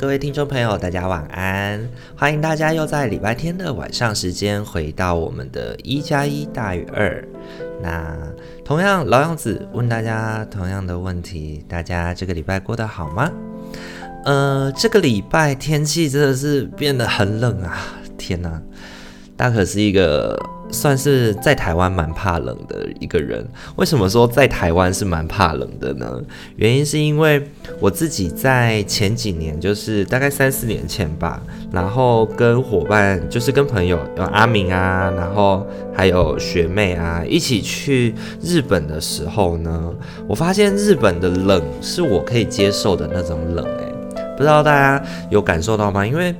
各位听众朋友，大家晚安！欢迎大家又在礼拜天的晚上时间回到我们的一加一大于二。那同样老样子问大家同样的问题，大家这个礼拜过得好吗？呃，这个礼拜天气真的是变得很冷啊！天哪，大可是一个。算是在台湾蛮怕冷的一个人。为什么说在台湾是蛮怕冷的呢？原因是因为我自己在前几年，就是大概三四年前吧，然后跟伙伴，就是跟朋友，有阿明啊，然后还有学妹啊，一起去日本的时候呢，我发现日本的冷是我可以接受的那种冷，欸，不知道大家有感受到吗？因为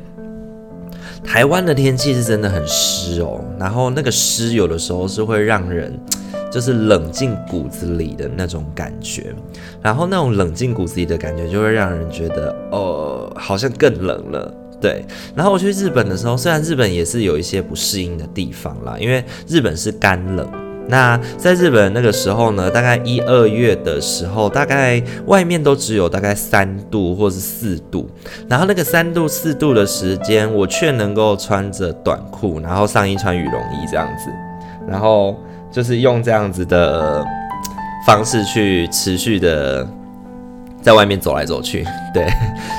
台湾的天气是真的很湿哦，然后那个湿有的时候是会让人 就是冷进骨子里的那种感觉，然后那种冷进骨子里的感觉就会让人觉得哦，好像更冷了。对，然后我去日本的时候，虽然日本也是有一些不适应的地方啦，因为日本是干冷。那在日本那个时候呢，大概一二月的时候，大概外面都只有大概三度或是四度，然后那个三度四度的时间，我却能够穿着短裤，然后上衣穿羽绒衣这样子，然后就是用这样子的方式去持续的在外面走来走去，对，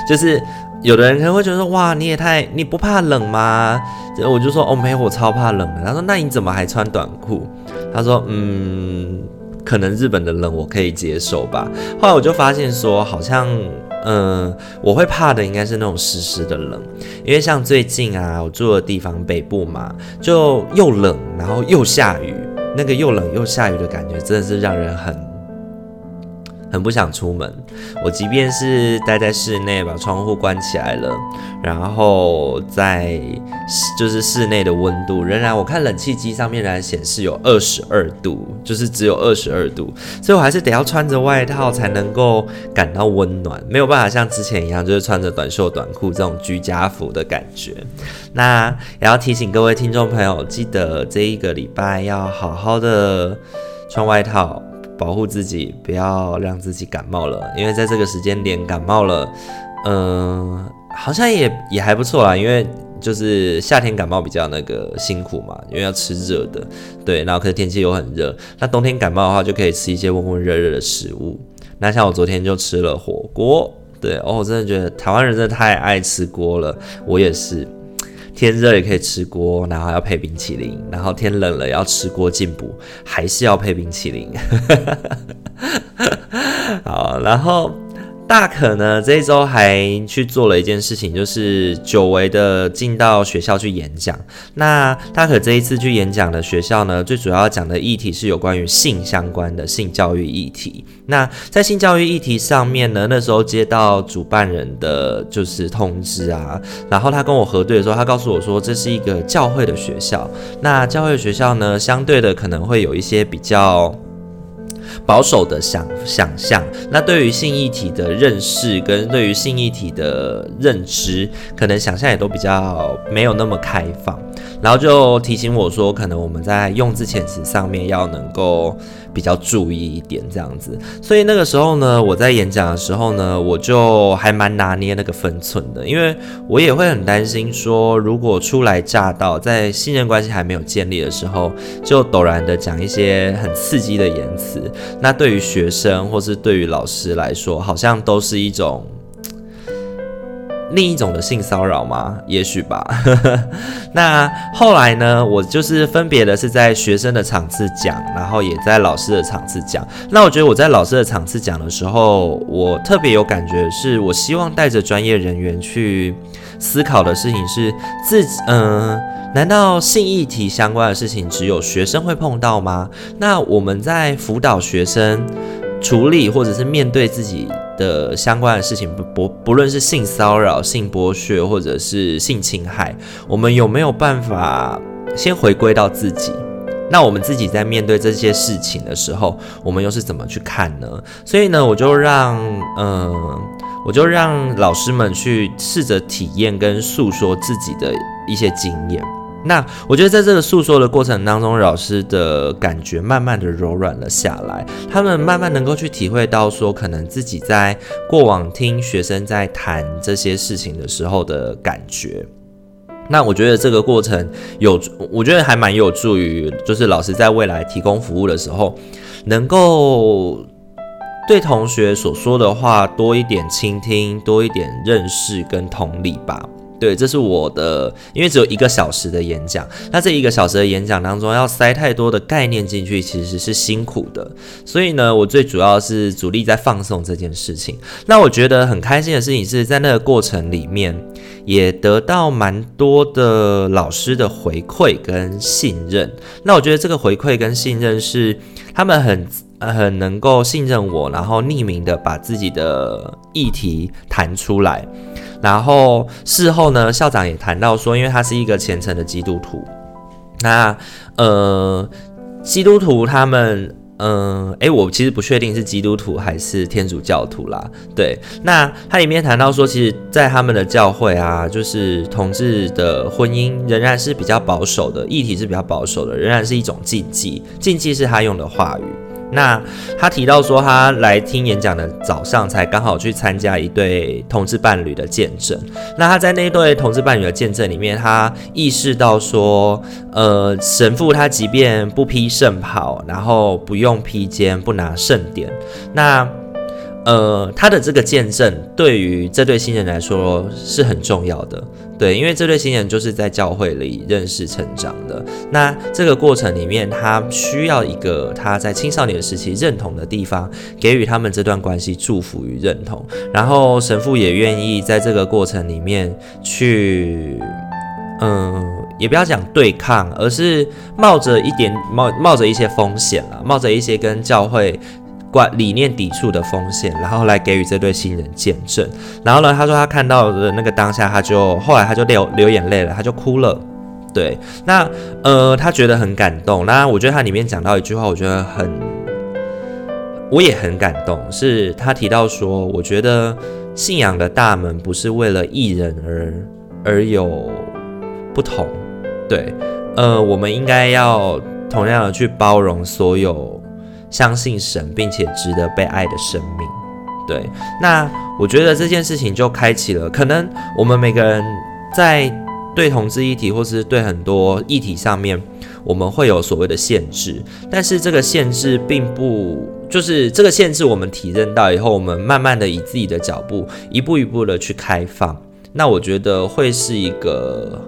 就是有的人可能会觉得说，哇，你也太你不怕冷吗？然后我就说，哦，没有，我超怕冷的。他说，那你怎么还穿短裤？他说：“嗯，可能日本的冷我可以接受吧。”后来我就发现说，好像，嗯，我会怕的应该是那种湿湿的冷，因为像最近啊，我住的地方北部嘛，就又冷，然后又下雨，那个又冷又下雨的感觉，真的是让人很。很不想出门，我即便是待在室内，把窗户关起来了，然后在就是室内的温度，仍然我看冷气机上面仍然显示有二十二度，就是只有二十二度，所以我还是得要穿着外套才能够感到温暖，没有办法像之前一样，就是穿着短袖短裤这种居家服的感觉。那也要提醒各位听众朋友，记得这一个礼拜要好好的穿外套。保护自己，不要让自己感冒了，因为在这个时间点感冒了，嗯、好像也也还不错啦，因为就是夏天感冒比较那个辛苦嘛，因为要吃热的，对，然后可是天气又很热，那冬天感冒的话就可以吃一些温温热热的食物，那像我昨天就吃了火锅，对，哦，我真的觉得台湾人真的太爱吃锅了，我也是。天热也可以吃锅，然后要配冰淇淋，然后天冷了要吃锅进补，还是要配冰淇淋。好，然后。大可呢，这一周还去做了一件事情，就是久违的进到学校去演讲。那大可这一次去演讲的学校呢，最主要讲的议题是有关于性相关的性教育议题。那在性教育议题上面呢，那时候接到主办人的就是通知啊，然后他跟我核对的时候，他告诉我说，这是一个教会的学校。那教会的学校呢，相对的可能会有一些比较。保守的想想象，那对于性议题的认识跟对于性议题的认知，可能想象也都比较没有那么开放，然后就提醒我说，可能我们在用字遣词上面要能够。比较注意一点这样子，所以那个时候呢，我在演讲的时候呢，我就还蛮拿捏那个分寸的，因为我也会很担心说，如果初来乍到，在信任关系还没有建立的时候，就陡然的讲一些很刺激的言辞，那对于学生或是对于老师来说，好像都是一种。另一种的性骚扰吗？也许吧。那后来呢？我就是分别的是在学生的场次讲，然后也在老师的场次讲。那我觉得我在老师的场次讲的时候，我特别有感觉，是我希望带着专业人员去思考的事情是自己，嗯、难道性议题相关的事情只有学生会碰到吗？那我们在辅导学生处理或者是面对自己。的相关的事情，不不论是性骚扰、性剥削或者是性侵害，我们有没有办法先回归到自己。那我们自己在面对这些事情的时候，我们又是怎么去看呢？所以呢，我就让嗯、我就让老师们去试着体验跟诉说自己的一些经验。那我觉得在这个诉说的过程当中，老师的感觉慢慢的柔软了下来，他们慢慢能够去体会到说，可能自己在过往听学生在谈这些事情的时候的感觉。那我觉得这个过程有，我觉得还蛮有助于，就是老师在未来提供服务的时候，能够对同学所说的话多一点倾听，多一点认识跟同理吧。对，这是我的，因为只有一个小时的演讲，那这一个小时的演讲当中要塞太多的概念进去，其实是辛苦的。所以呢，我最主要是主力在放送这件事情。那我觉得很开心的事情是在那个过程里面，也得到蛮多的老师的回馈跟信任。那我觉得这个回馈跟信任是他们很很能够信任我，然后匿名的把自己的议题谈出来。然后事后呢，校长也谈到说，因为他是一个虔诚的基督徒，那呃，基督徒他们，嗯、诶，我其实不确定是基督徒还是天主教徒啦。对，那他里面谈到说，其实，在他们的教会啊，就是同志的婚姻仍然是比较保守的，议题是比较保守的，仍然是一种禁忌，禁忌是他用的话语。那他提到说，他来听演讲的早上才刚好去参加一对同志伴侣的见证。那他在那对同志伴侣的见证里面，他意识到说，呃，神父他即便不披圣袍，然后不用披肩，不拿圣典，那。呃，他的这个见证对于这对新人来说是很重要的，对，因为这对新人就是在教会里认识成长的。那这个过程里面，他需要一个他在青少年时期认同的地方，给予他们这段关系祝福与认同。然后神父也愿意在这个过程里面去，嗯、也不要讲对抗，而是冒着一点冒冒着一些风险了，冒着一些跟教会。关理念抵触的风险，然后来给予这对新人见证。然后呢，他说他看到的那个当下，他就后来他就流流眼泪了，他就哭了。对，那呃，他觉得很感动。那我觉得他里面讲到一句话，我觉得很，我也很感动。是他提到说，我觉得信仰的大门不是为了一人而而有不同。对，呃，我们应该要同样的去包容所有。相信神，并且值得被爱的生命，对。那我觉得这件事情就开启了，可能我们每个人在对同志议题，或是对很多议题上面，我们会有所谓的限制，但是这个限制并不，就是这个限制我们体认到以后，我们慢慢的以自己的脚步，一步一步的去开放，那我觉得会是一个。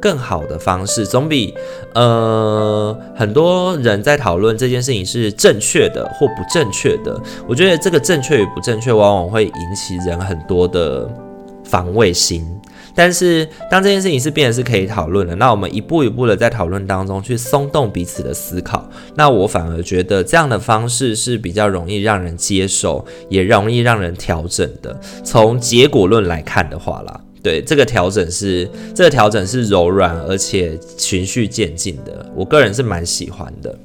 更好的方式，总比呃很多人在讨论这件事情是正确的或不正确的。我觉得这个正确与不正确，往往会引起人很多的防卫心。但是当这件事情是变得是可以讨论的，那我们一步一步的在讨论当中去松动彼此的思考，那我反而觉得这样的方式是比较容易让人接受，也容易让人调整的。从结果论来看的话啦。对，这个调整是这个调整是柔软而且循序渐进的，我个人是蛮喜欢的。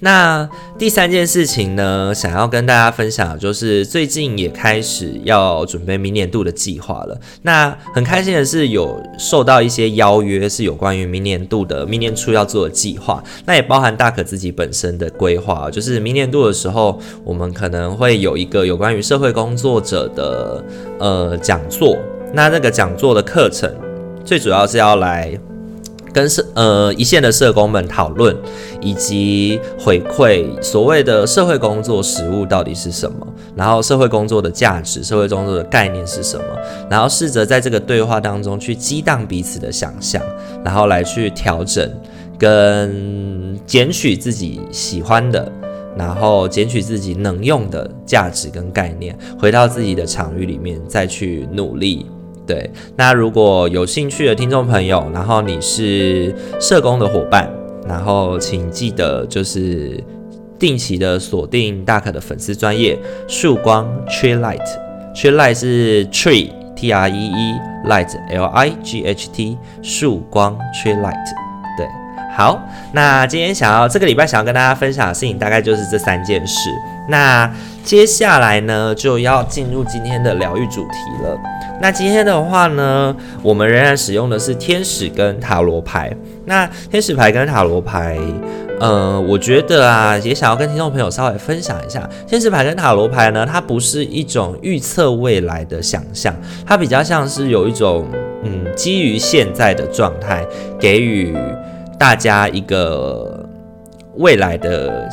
那第三件事情呢，想要跟大家分享就是最近也开始要准备明年度的计划了。那很开心的是有受到一些邀约，是有关于明年度的明年初要做的计划。那也包含大可自己本身的规划，就是明年度的时候，我们可能会有一个有关于社会工作者的呃讲座。那这个讲座的课程，最主要是要来跟社呃一线的社工们讨论，以及回馈所谓的社会工作实务到底是什么，然后社会工作的价值、社会工作的概念是什么，然后试着在这个对话当中去激荡彼此的想象，然后来去调整跟捡取自己喜欢的，然后捡取自己能用的价值跟概念，回到自己的场域里面再去努力。对，那如果有兴趣的听众朋友，然后你是社工的伙伴，然后请记得就是定期的锁定大可的粉丝专业曙光 Tree Light，Tree Light 是 Tree T R E E Light L I G H T 曙光 Tree Light，对，好，那今天想要这个礼拜想要跟大家分享的事情，大概就是这三件事。那接下来呢，就要进入今天的疗愈主题了。那今天的话呢，我们仍然使用的是天使跟塔罗牌。那天使牌跟塔罗牌，呃，我觉得啊，也想要跟听众朋友稍微分享一下，天使牌跟塔罗牌呢，它不是一种预测未来的想象，它比较像是有一种，嗯，基于现在的状态，给予大家一个未来的。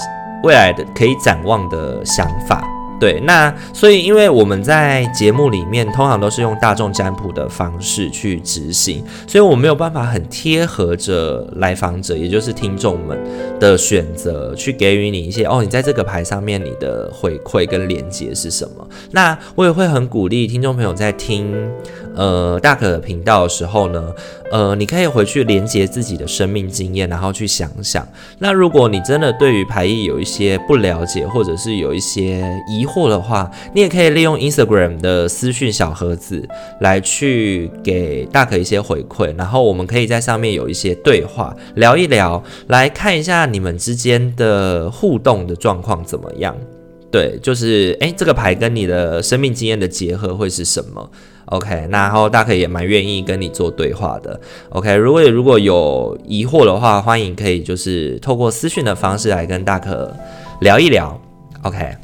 未来的可以展望的想法，对，那所以因为我们在节目里面通常都是用大众占卜的方式去执行，所以我没有办法很贴合着来访者，也就是听众们的选择，去给予你一些哦，你在这个牌上面你的回馈跟连接是什么？那我也会很鼓励听众朋友在听。呃，大可的频道的时候呢，呃，你可以回去连接自己的生命经验，然后去想想。那如果你真的对于牌意有一些不了解，或者是有一些疑惑的话，你也可以利用 Instagram 的私讯小盒子来去给大可一些回馈，然后我们可以在上面有一些对话，聊一聊，来看一下你们之间的互动的状况怎么样。对，就是诶，这个牌跟你的生命经验的结合会是什么？OK，那然后大可也蛮愿意跟你做对话的。OK，如果如果有疑惑的话，欢迎可以就是透过私讯的方式来跟大可聊一聊。OK。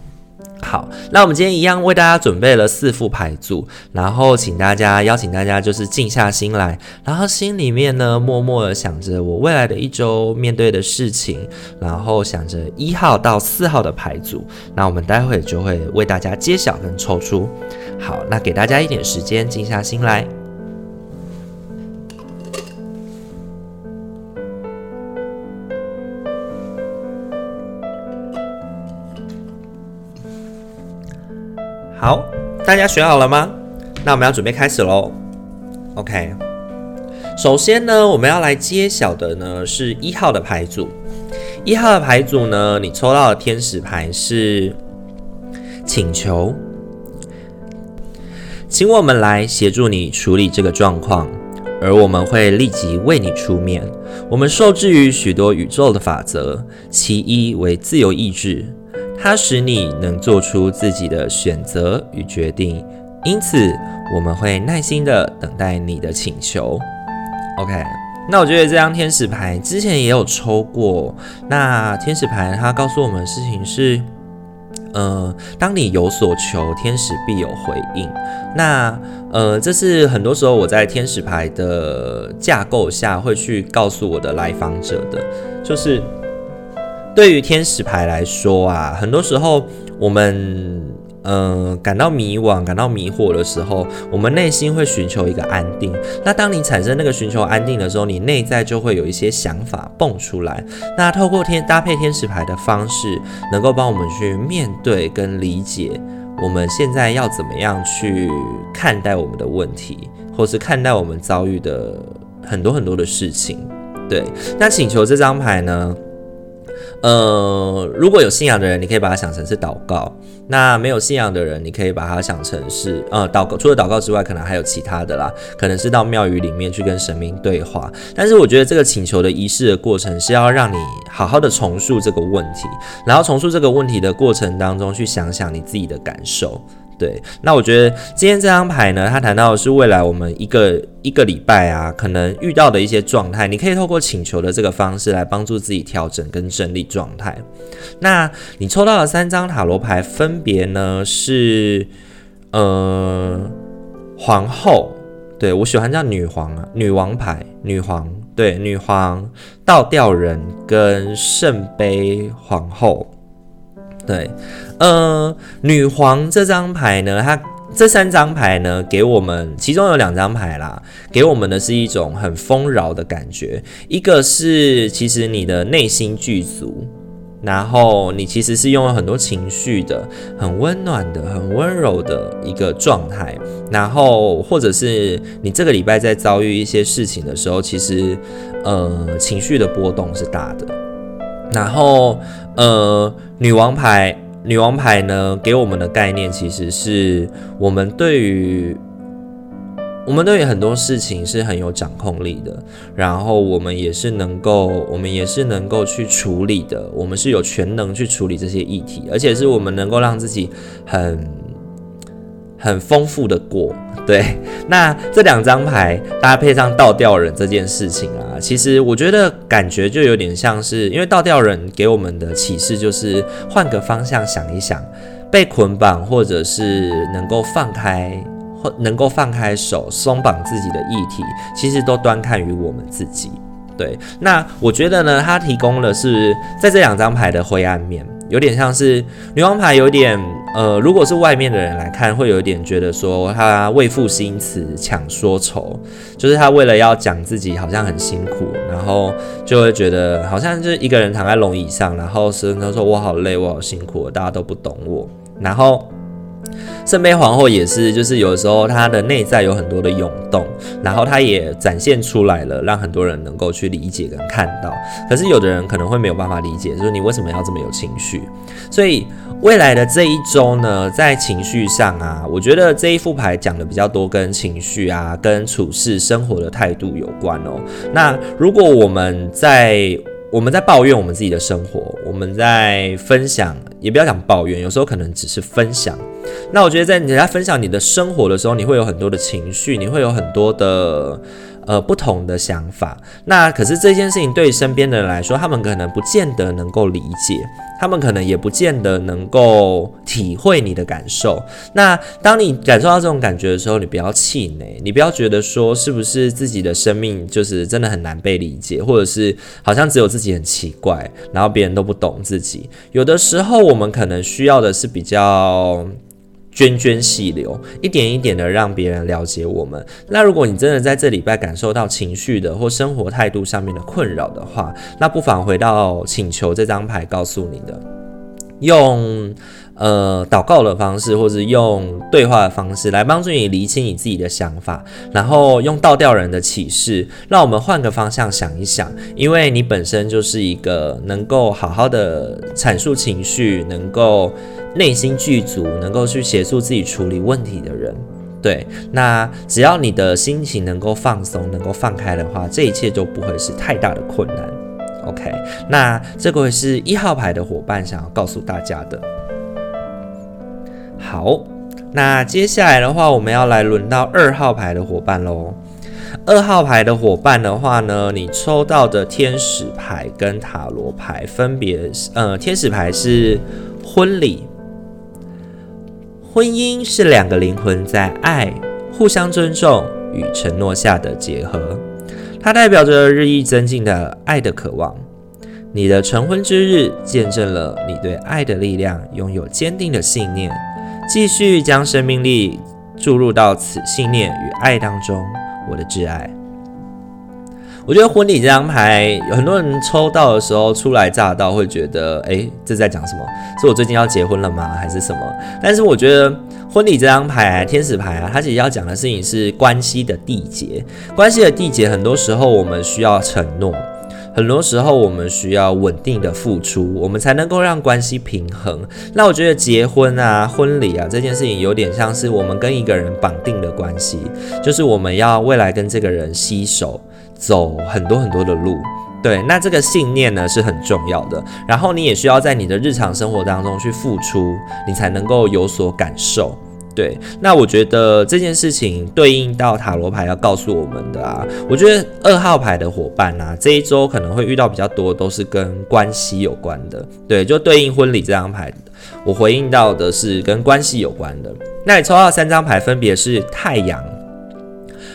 好，那我们今天一样为大家准备了四副牌组，然后请大家邀请大家就是静下心来，然后心里面呢默默的想着我未来的一周面对的事情，然后想着一号到四号的牌组，那我们待会就会为大家揭晓跟抽出。好，那给大家一点时间静下心来。好，大家选好了吗？那我们要准备开始喽。OK，首先呢，我们要来揭晓的呢是一号的牌组。一号的牌组呢，你抽到的天使牌是请求，请我们来协助你处理这个状况，而我们会立即为你出面。我们受制于许多宇宙的法则，其一为自由意志。它使你能做出自己的选择与决定，因此我们会耐心地等待你的请求。OK，那我觉得这张天使牌之前也有抽过。那天使牌它告诉我们的事情是，呃，当你有所求，天使必有回应。那呃，这是很多时候我在天使牌的架构下会去告诉我的来访者的，就是。对于天使牌来说啊，很多时候我们呃感到迷惘、感到迷惑的时候，我们内心会寻求一个安定。那当你产生那个寻求安定的时候，你内在就会有一些想法蹦出来。那透过天搭配天使牌的方式，能够帮我们去面对跟理解我们现在要怎么样去看待我们的问题，或是看待我们遭遇的很多很多的事情。对，那请求这张牌呢？呃，如果有信仰的人，你可以把它想成是祷告；那没有信仰的人，你可以把它想成是呃祷告。除了祷告之外，可能还有其他的啦，可能是到庙宇里面去跟神明对话。但是我觉得这个请求的仪式的过程是要让你好好的重塑这个问题，然后重塑这个问题的过程当中去想想你自己的感受。对，那我觉得今天这张牌呢，它谈到的是未来我们一个一个礼拜啊，可能遇到的一些状态，你可以透过请求的这个方式来帮助自己调整跟整理状态。那你抽到的三张塔罗牌分别呢是，呃，皇后，对，我喜欢叫女皇啊，女王牌，女皇，对，女皇，倒吊人跟圣杯皇后。对，呃，女皇这张牌呢，它这三张牌呢，给我们其中有两张牌啦，给我们的是一种很丰饶的感觉。一个是其实你的内心具足，然后你其实是拥有很多情绪的，很温暖的，很温柔的一个状态。然后或者是你这个礼拜在遭遇一些事情的时候，其实呃情绪的波动是大的。然后呃。女王牌，女王牌呢，给我们的概念其实是我们对于我们对于很多事情是很有掌控力的，然后我们也是能够，我们也是能够去处理的，我们是有全能去处理这些议题，而且是我们能够让自己很 很丰富的过。对，那这两张牌搭配上倒吊人这件事情啊，其实我觉得感觉就有点像是，因为倒吊人给我们的启示就是换个方向想一想，被捆绑或者是能够放开。或能够放开手、松绑自己的议题，其实都端看于我们自己。对，那我觉得呢，它提供的是在这两张牌的灰暗面，有点像是女王牌，有点呃，如果是外面的人来看，会有一点觉得说他为赋新词强说愁，就是他为了要讲自己好像很辛苦，然后就会觉得好像就是一个人躺在龙椅上，然后是他说我好累，我好辛苦，大家都不懂我，然后。圣杯皇后也是，就是有时候她的内在有很多的涌动，然后她也展现出来了，让很多人能够去理解跟看到。可是有的人可能会没有办法理解，就是你为什么要这么有情绪？所以未来的这一周呢，在情绪上啊，我觉得这一副牌讲的比较多，跟情绪啊，跟处事生活的态度有关哦。那如果我们在我们在抱怨我们自己的生活，我们在分享，也不要讲抱怨，有时候可能只是分享。那我觉得，在你在分享你的生活的时候，你会有很多的情绪，你会有很多的呃不同的想法。那可是这件事情对身边的人来说，他们可能不见得能够理解，他们可能也不见得能够体会你的感受。那当你感受到这种感觉的时候，你不要气馁，你不要觉得说是不是自己的生命就是真的很难被理解，或者是好像只有自己很奇怪，然后别人都不懂自己。有的时候，我们可能需要的是比较。涓涓细流，一点一点的让别人了解我们。那如果你真的在这礼拜感受到情绪的或生活态度上面的困扰的话，那不妨回到请求这张牌告诉你的，用呃祷告的方式，或是用对话的方式来帮助你厘清你自己的想法，然后用倒吊人的启示，让我们换个方向想一想，因为你本身就是一个能够好好的阐述情绪，能够。内心具足，能够去协助自己处理问题的人，对，那只要你的心情能够放松，能够放开的话，这一切就不会是太大的困难。OK，那这个是一号牌的伙伴想要告诉大家的。好，那接下来的话，我们要来轮到二号牌的伙伴喽。二号牌的伙伴的话呢，你抽到的天使牌跟塔罗牌分别是，呃，天使牌是婚礼。婚姻是两个灵魂在爱、互相尊重与承诺下的结合，它代表着日益增进的爱的渴望。你的成婚之日见证了你对爱的力量拥有坚定的信念，继续将生命力注入到此信念与爱当中，我的挚爱。我觉得婚礼这张牌，有很多人抽到的时候初来乍到，会觉得，哎，这在讲什么？是我最近要结婚了吗？还是什么？但是我觉得婚礼这张牌，天使牌啊，它其实要讲的事情是关系的缔结。关系的缔结，很多时候我们需要承诺，很多时候我们需要稳定的付出，我们才能够让关系平衡。那我觉得结婚啊、婚礼啊这件事情，有点像是我们跟一个人绑定的关系，就是我们要未来跟这个人携手。走很多很多的路，对，那这个信念呢是很重要的。然后你也需要在你的日常生活当中去付出，你才能够有所感受。对，那我觉得这件事情对应到塔罗牌要告诉我们的啊，我觉得二号牌的伙伴啊，这一周可能会遇到比较多都是跟关系有关的。对，就对应婚礼这张牌，我回应到的是跟关系有关的。那你抽到三张牌分别是太阳、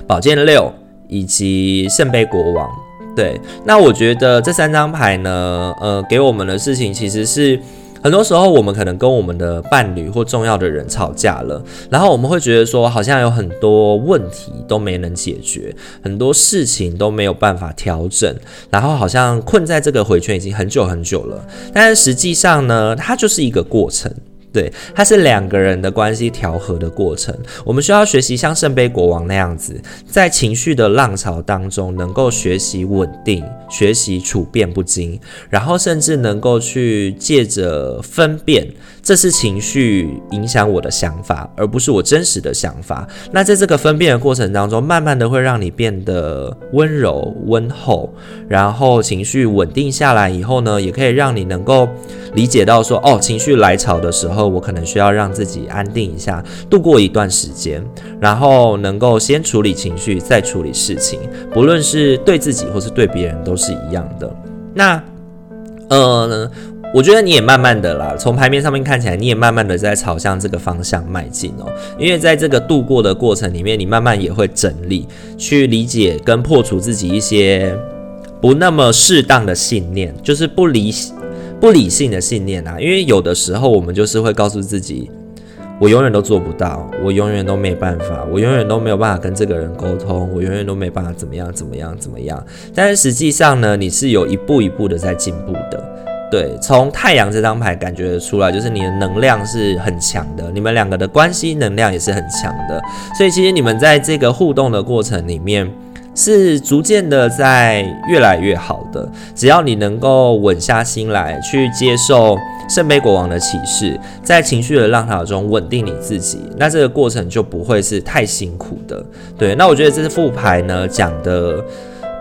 宝剑六。以及圣杯国王，对，那我觉得这三张牌呢，呃，给我们的事情其实是很多时候我们可能跟我们的伴侣或重要的人吵架了，然后我们会觉得说好像有很多问题都没能解决，很多事情都没有办法调整，然后好像困在这个回圈已经很久很久了，但是实际上呢，它就是一个过程。对，它是两个人的关系调和的过程。我们需要学习像圣杯国王那样子，在情绪的浪潮当中，能够学习稳定，学习处变不惊，然后甚至能够去借着分辨，这是情绪影响我的想法，而不是我真实的想法。那在这个分辨的过程当中，慢慢的会让你变得温柔温厚，然后情绪稳定下来以后呢，也可以让你能够理解到说，哦，情绪来潮的时候。我可能需要让自己安定一下，度过一段时间，然后能够先处理情绪，再处理事情，不论是对自己或是对别人都是一样的。那，呃，我觉得你也慢慢的啦，从牌面上面看起来，你也慢慢的在朝向这个方向迈进哦。因为在这个度过的过程里面，你慢慢也会整理，去理解跟破除自己一些不那么适当的信念，就是不理。不理性的信念啊，因为有的时候我们就是会告诉自己，我永远都做不到，我永远都没办法，我永远都没有办法跟这个人沟通，我永远都没办法怎么样怎么样怎么样。但是实际上呢，你是有一步一步的在进步的。对，从太阳这张牌感觉得出来，就是你的能量是很强的，你们两个的关系能量也是很强的，所以其实你们在这个互动的过程里面。是逐渐的在越来越好的，只要你能够稳下心来，去接受圣杯国王的启示，在情绪的浪潮中稳定你自己，那这个过程就不会是太辛苦的。对，那我觉得这副牌呢讲的，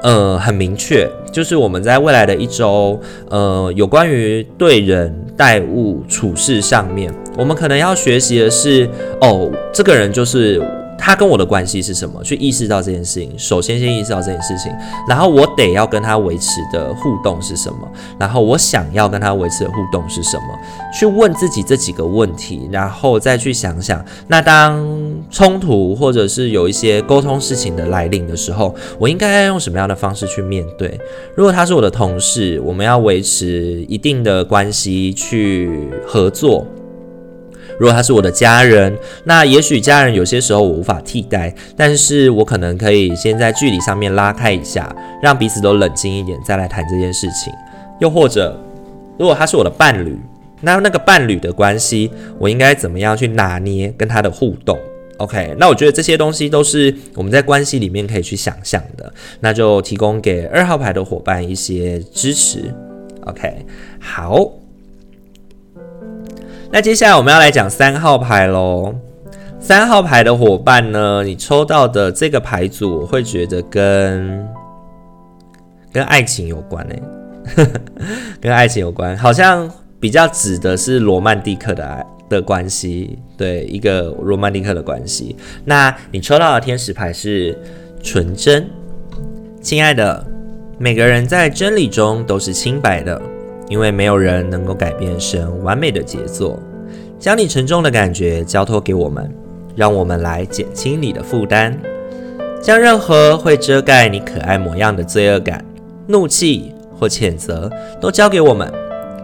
呃，很明确，就是我们在未来的一周，呃，有关于对人待物处事上面，我们可能要学习的是，哦，这个人就是。他跟我的关系是什么？去意识到这件事情，首先先意识到这件事情，然后我得要跟他维持的互动是什么？然后我想要跟他维持的互动是什么？去问自己这几个问题，然后再去想想，那当冲突或者是有一些沟通事情的来临的时候，我应该要用什么样的方式去面对？如果他是我的同事，我们要维持一定的关系去合作。如果他是我的家人，那也许家人有些时候我无法替代，但是我可能可以先在距离上面拉开一下，让彼此都冷静一点，再来谈这件事情。又或者，如果他是我的伴侣，那那个伴侣的关系，我应该怎么样去拿捏跟他的互动？OK，那我觉得这些东西都是我们在关系里面可以去想象的，那就提供给二号牌的伙伴一些支持。OK，好。那接下来我们要来讲三号牌喽。三号牌的伙伴呢，你抽到的这个牌组，我会觉得跟跟爱情有关诶，跟爱情有关，好像比较指的是罗曼蒂克的爱的关系，对，一个罗曼蒂克的关系。那你抽到的天使牌是纯真，亲爱的，每个人在真理中都是清白的。因为没有人能够改变神完美的杰作，将你沉重的感觉交托给我们，让我们来减轻你的负担，将任何会遮盖你可爱模样的罪恶感、怒气或谴责都交给我们，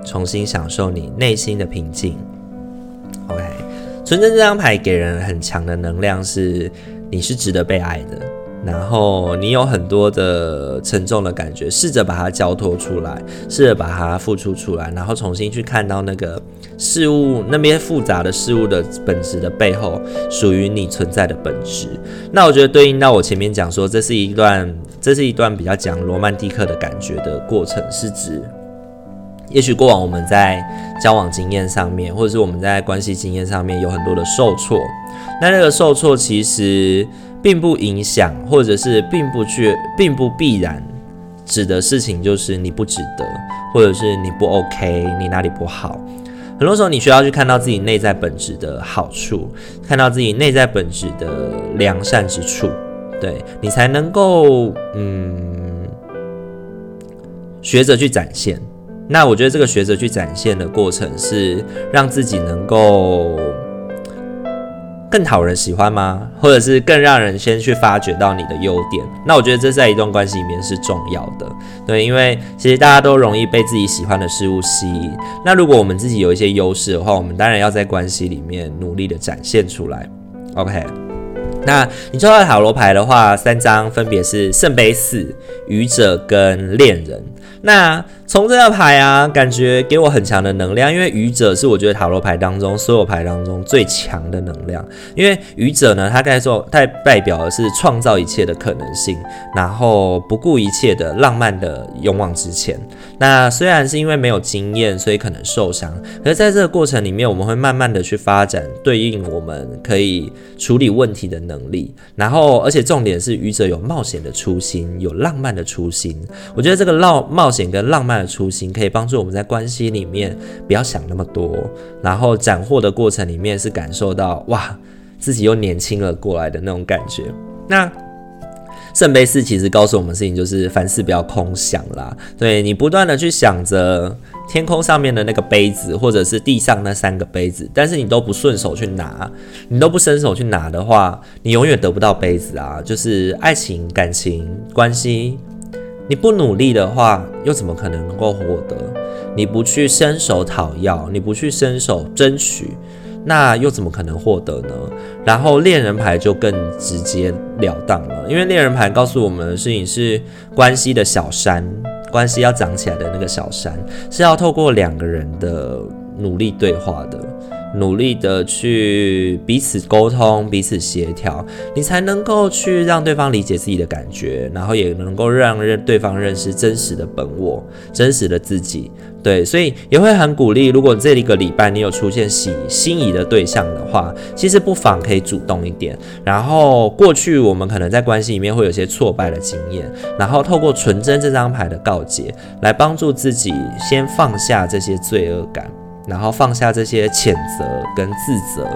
重新享受你内心的平静。OK，纯真这张牌给人很强的能量，是你是值得被爱的。然后你有很多的沉重的感觉，试着把它交托出来，试着把它付出出来，然后重新去看到那个事物那边复杂的事物的本质的背后，属于你存在的本质。那我觉得对应到我前面讲说，这是一段，这是一段比较讲罗曼蒂克的感觉的过程，是指，也许过往我们在交往经验上面，或者是我们在关系经验上面有很多的受挫，那那个受挫其实。并不影响，或者是并不去，并不必然指的事情就是你不值得，或者是你不 OK，你哪里不好。很多时候你需要去看到自己内在本质的好处，看到自己内在本质的良善之处，对，你才能够嗯学着去展现。那我觉得这个学着去展现的过程是让自己能够。更讨人喜欢吗？或者是更让人先去发掘到你的优点？那我觉得这在一段关系里面是重要的，对，因为其实大家都容易被自己喜欢的事物吸引。那如果我们自己有一些优势的话，我们当然要在关系里面努力的展现出来。OK，那你抽到塔罗牌的话，三张分别是圣杯四、愚者跟恋人。那从这个牌啊，感觉给我很强的能量，因为愚者是我觉得塔罗牌当中所有牌当中最强的能量。因为愚者呢，它代表代代表的是创造一切的可能性，然后不顾一切的浪漫的勇往直前。那虽然是因为没有经验，所以可能受伤，可是在这个过程里面，我们会慢慢的去发展对应我们可以处理问题的能力。然后，而且重点是愚者有冒险的初心，有浪漫的初心。我觉得这个冒冒险跟浪漫。的初心可以帮助我们在关系里面不要想那么多，然后斩获的过程里面是感受到哇，自己又年轻了过来的那种感觉。那圣杯四其实告诉我们事情就是凡事不要空想啦，对，你不断的去想着天空上面的那个杯子，或者是地上那三个杯子，但是你都不顺手去拿，你都不伸手去拿的话，你永远得不到杯子啊，就是爱情、感情、关系。你不努力的话，又怎么可能能够获得？你不去伸手讨要，你不去伸手争取，那又怎么可能获得呢？然后恋人牌就更直截了当了，因为恋人牌告诉我们的事情是关系的小山，关系要长起来的那个小山，是要透过两个人的努力对话的。努力的去彼此沟通、彼此协调，你才能够去让对方理解自己的感觉，然后也能够让认对方认识真实的本我、真实的自己。对，所以也会很鼓励，如果这一个礼拜你有出现喜心仪的对象的话，其实不妨可以主动一点。然后过去我们可能在关系里面会有些挫败的经验，然后透过纯真这张牌的告解，来帮助自己先放下这些罪恶感。然后放下这些谴责跟自责，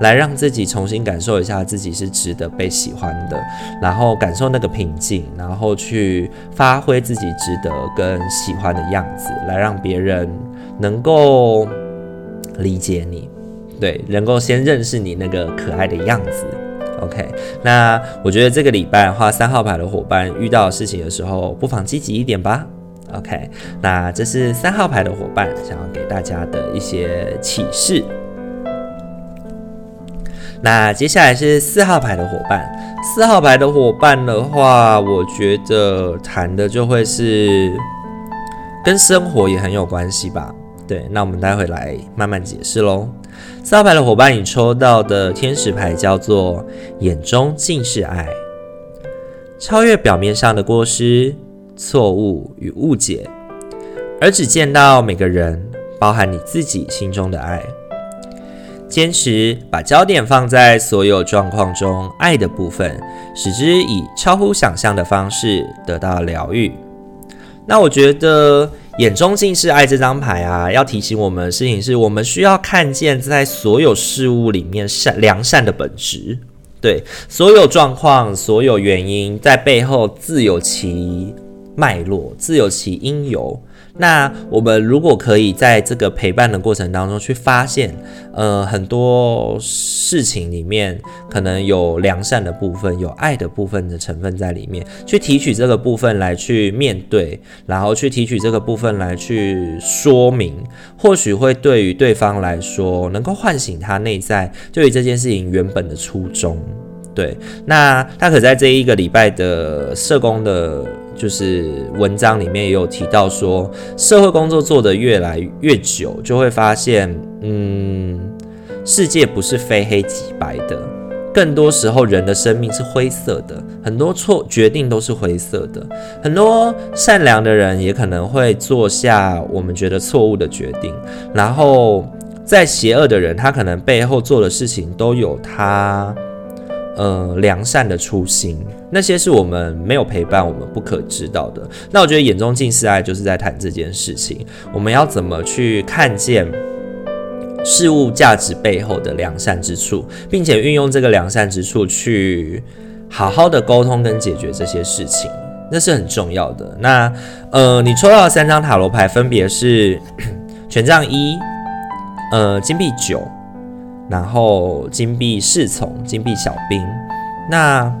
来让自己重新感受一下自己是值得被喜欢的，然后感受那个平静，然后去发挥自己值得跟喜欢的样子，来让别人能够理解你，对，能够先认识你那个可爱的样子。OK，那我觉得这个礼拜的话，三号牌的伙伴遇到事情的时候，不妨积极一点吧。OK，那这是三号牌的伙伴想要给大家的一些启示。那接下来是四号牌的伙伴，四号牌的伙伴的话，我觉得谈的就会是跟生活也很有关系吧。对，那我们待会来慢慢解释喽。四号牌的伙伴，你抽到的天使牌叫做眼中尽是爱，超越表面上的过失。错误与误解，而只见到每个人，包含你自己心中的爱。坚持把焦点放在所有状况中爱的部分，使之以超乎想象的方式得到疗愈。那我觉得眼中尽是爱这张牌啊，要提醒我们的事情是，我们需要看见在所有事物里面善良善的本质。对，所有状况、所有原因在背后自有其。脉络自有其因由。那我们如果可以在这个陪伴的过程当中去发现，呃，很多事情里面可能有良善的部分，有爱的部分的成分在里面，去提取这个部分来去面对，然后去提取这个部分来去说明，或许会对于对方来说能够唤醒他内在对于这件事情原本的初衷。对，那他可在这一个礼拜的社工的。就是文章里面也有提到说，社会工作做得越来越久，就会发现，嗯，世界不是非黑即白的，更多时候人的生命是灰色的，很多错决定都是灰色的，很多善良的人也可能会做下我们觉得错误的决定，然后在邪恶的人，他可能背后做的事情都有他。呃，良善的初心，那些是我们没有陪伴，我们不可知道的。那我觉得眼中尽是爱，就是在谈这件事情。我们要怎么去看见事物价值背后的良善之处，并且运用这个良善之处去好好的沟通跟解决这些事情，那是很重要的。那呃，你抽到的三张塔罗牌分别是 权杖一，呃，金币九。然后金币侍从、金币小兵，那，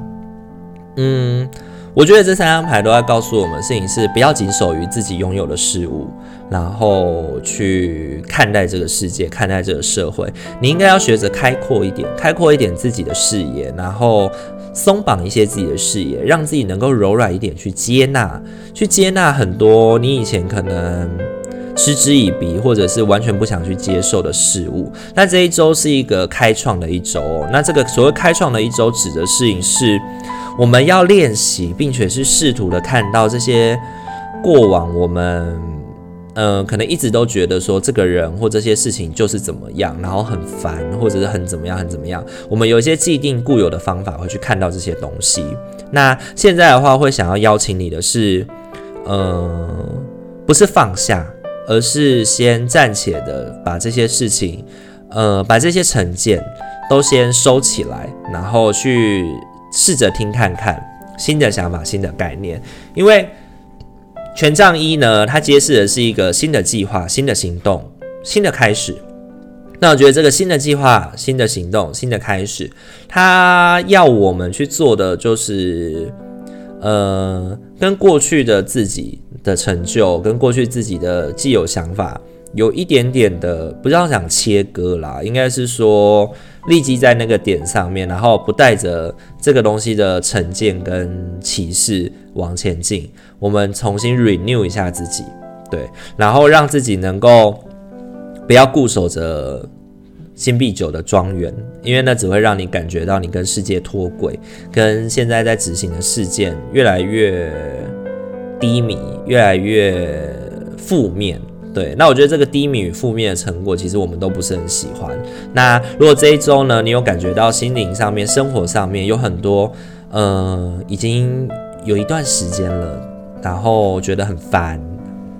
嗯，我觉得这三张牌都在告诉我们，事情是不要仅守于自己拥有的事物，然后去看待这个世界，看待这个社会。你应该要学着开阔一点，开阔一点自己的视野，然后松绑一些自己的视野，让自己能够柔软一点，去接纳，去接纳很多你以前可能嗤之以鼻，或者是完全不想去接受的事物。那这一周是一个开创的一周，那这个所谓开创的一周，指的事情是我们要练习，并且是试图的看到这些过往我们。呃，可能一直都觉得说这个人或这些事情就是怎么样，然后很烦，或者是很怎么样，很怎么样。我们有一些既定固有的方法会去看到这些东西。那现在的话，会想要邀请你的是，呃，不是放下，而是先暂且的把这些事情，呃，把这些成见都先收起来，然后去试着听看看新的想法、新的概念，因为。权杖一呢，它揭示的是一个新的计划、新的行动、新的开始。那我觉得这个新的计划、新的行动、新的开始，它要我们去做的就是，呃，跟过去的自己的成就、跟过去自己的既有想法有一点点的，不要想切割啦，应该是说。立即在那个点上面，然后不带着这个东西的成见跟歧视往前进，我们重新 renew 一下自己，对，然后让自己能够不要固守着新币九的庄园，因为那只会让你感觉到你跟世界脱轨，跟现在在执行的事件越来越低迷，越来越负面。对，那我觉得这个低迷与负面的成果，其实我们都不是很喜欢。那如果这一周呢，你有感觉到心灵上面、生活上面有很多，呃，已经有一段时间了，然后觉得很烦、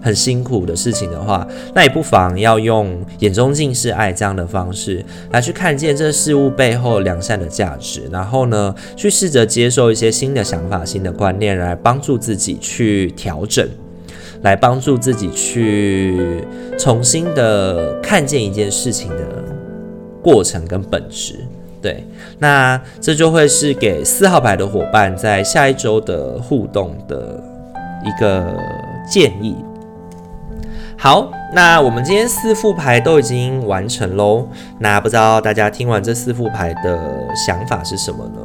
很辛苦的事情的话，那也不妨要用眼中尽是爱这样的方式来去看见这事物背后良善的价值，然后呢，去试着接受一些新的想法、新的观念，来帮助自己去调整。来帮助自己去重新的看见一件事情的过程跟本质，对，那这就会是给四号牌的伙伴在下一周的互动的一个建议。好，那我们今天四副牌都已经完成喽，那不知道大家听完这四副牌的想法是什么呢？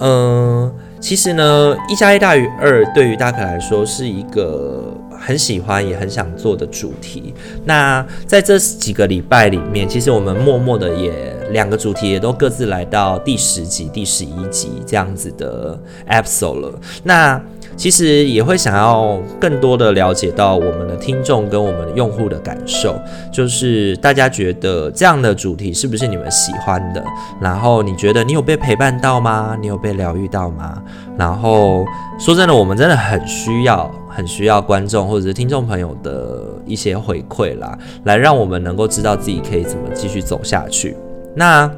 嗯。其实呢，一加一大于二，对于大可来说是一个很喜欢也很想做的主题。那在这几个礼拜里面，其实我们默默的也两个主题也都各自来到第十集、第十一集这样子的 episode 了。那其实也会想要更多的了解到我们的听众跟我们的用户的感受，就是大家觉得这样的主题是不是你们喜欢的？然后你觉得你有被陪伴到吗？你有被疗愈到吗？然后说真的，我们真的很需要、很需要观众或者是听众朋友的一些回馈啦，来让我们能够知道自己可以怎么继续走下去。那。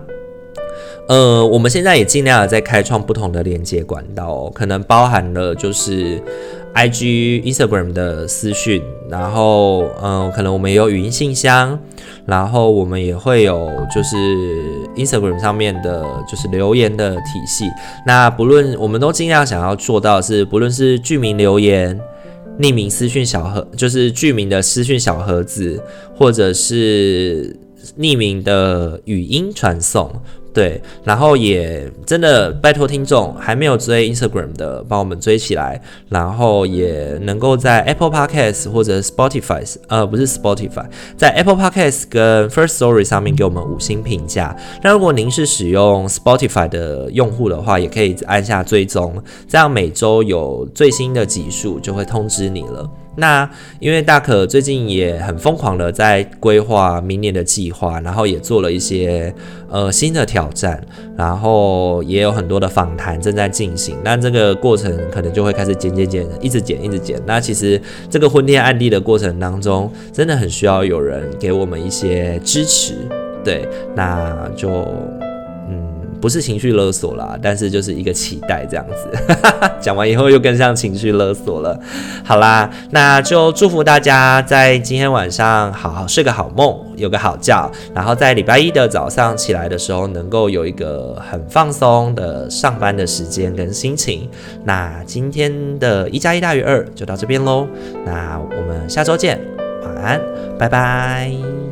呃，我们现在也尽量在开创不同的连接管道哦，可能包含了就是，IG、Instagram 的私讯，然后，嗯、可能我们也有语音信箱，然后我们也会有就是 Instagram 上面的，就是留言的体系。那不论我们都尽量想要做到是，不论是剧名留言、匿名私讯小盒，就是剧名的私讯小盒子，或者是匿名的语音传送。对，然后也真的拜托听众还没有追 Instagram 的，帮我们追起来，然后也能够在 Apple Podcast 或者 Spotify，呃，不是 Spotify，在 Apple Podcast 跟 First Story 上面给我们五星评价。那如果您是使用 Spotify 的用户的话，也可以按下追踪，这样每周有最新的集数就会通知你了。那因为大可最近也很疯狂的在规划明年的计划，然后也做了一些呃新的挑战，然后也有很多的访谈正在进行。那这个过程可能就会开始剪剪剪，一直剪一直剪。那其实这个昏天暗地的过程当中，真的很需要有人给我们一些支持。对，那就。不是情绪勒索啦，但是就是一个期待这样子。讲完以后又更像情绪勒索了。好啦，那就祝福大家在今天晚上好好睡个好梦，有个好觉，然后在礼拜一的早上起来的时候，能够有一个很放松的上班的时间跟心情。那今天的一加一大于二就到这边喽。那我们下周见，晚安，拜拜。